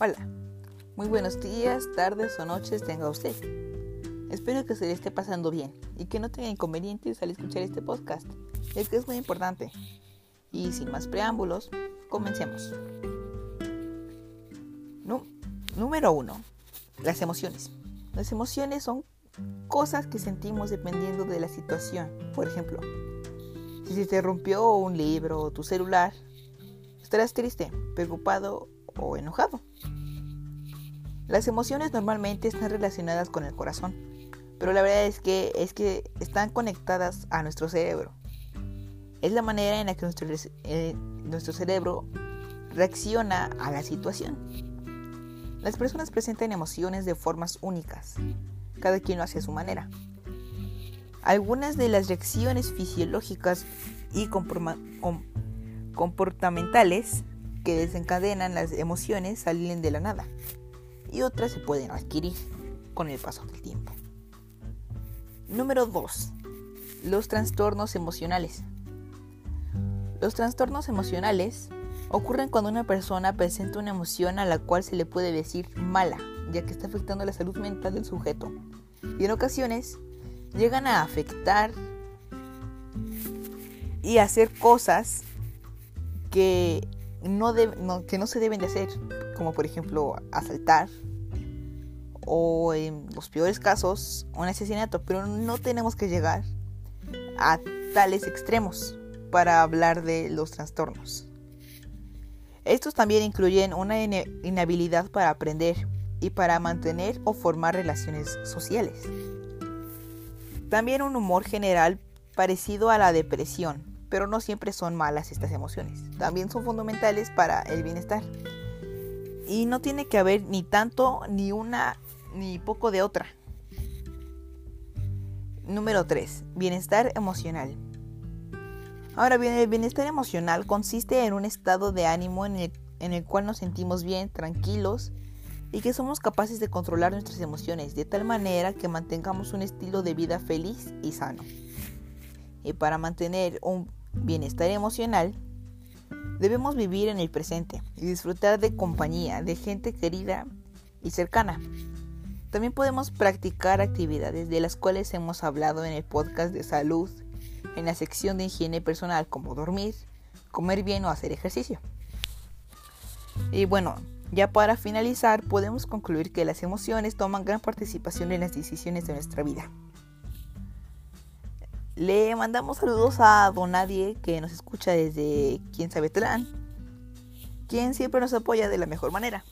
Hola, muy buenos días, tardes o noches tenga usted. Espero que se le esté pasando bien y que no tenga inconvenientes al escuchar este podcast, es que es muy importante. Y sin más preámbulos, comencemos. número 1. Las emociones. Las emociones son cosas que sentimos dependiendo de la situación. Por ejemplo, si se te rompió un libro o tu celular, estarás triste, preocupado o enojado. Las emociones normalmente están relacionadas con el corazón, pero la verdad es que, es que están conectadas a nuestro cerebro. Es la manera en la que nuestro, eh, nuestro cerebro reacciona a la situación. Las personas presentan emociones de formas únicas, cada quien lo hace a su manera. Algunas de las reacciones fisiológicas y comportamentales que desencadenan las emociones salen de la nada y otras se pueden adquirir con el paso del tiempo. Número 2. Los trastornos emocionales. Los trastornos emocionales ocurren cuando una persona presenta una emoción a la cual se le puede decir mala, ya que está afectando la salud mental del sujeto. Y en ocasiones llegan a afectar y hacer cosas que no, que no se deben de hacer, como por ejemplo asaltar o en los peores casos un asesinato, pero no tenemos que llegar a tales extremos para hablar de los trastornos. Estos también incluyen una inhabilidad para aprender y para mantener o formar relaciones sociales. También un humor general parecido a la depresión, pero no siempre son malas estas emociones. También son fundamentales para el bienestar. Y no tiene que haber ni tanto, ni una, ni poco de otra. Número 3. Bienestar emocional. Ahora bien, el bienestar emocional consiste en un estado de ánimo en el, en el cual nos sentimos bien, tranquilos y que somos capaces de controlar nuestras emociones de tal manera que mantengamos un estilo de vida feliz y sano. Y para mantener un bienestar emocional, debemos vivir en el presente y disfrutar de compañía, de gente querida y cercana. También podemos practicar actividades de las cuales hemos hablado en el podcast de salud, en la sección de higiene personal como dormir, comer bien o hacer ejercicio. Y bueno, ya para finalizar podemos concluir que las emociones toman gran participación en las decisiones de nuestra vida. Le mandamos saludos a Donadie que nos escucha desde quién sabe Tlán, quien siempre nos apoya de la mejor manera.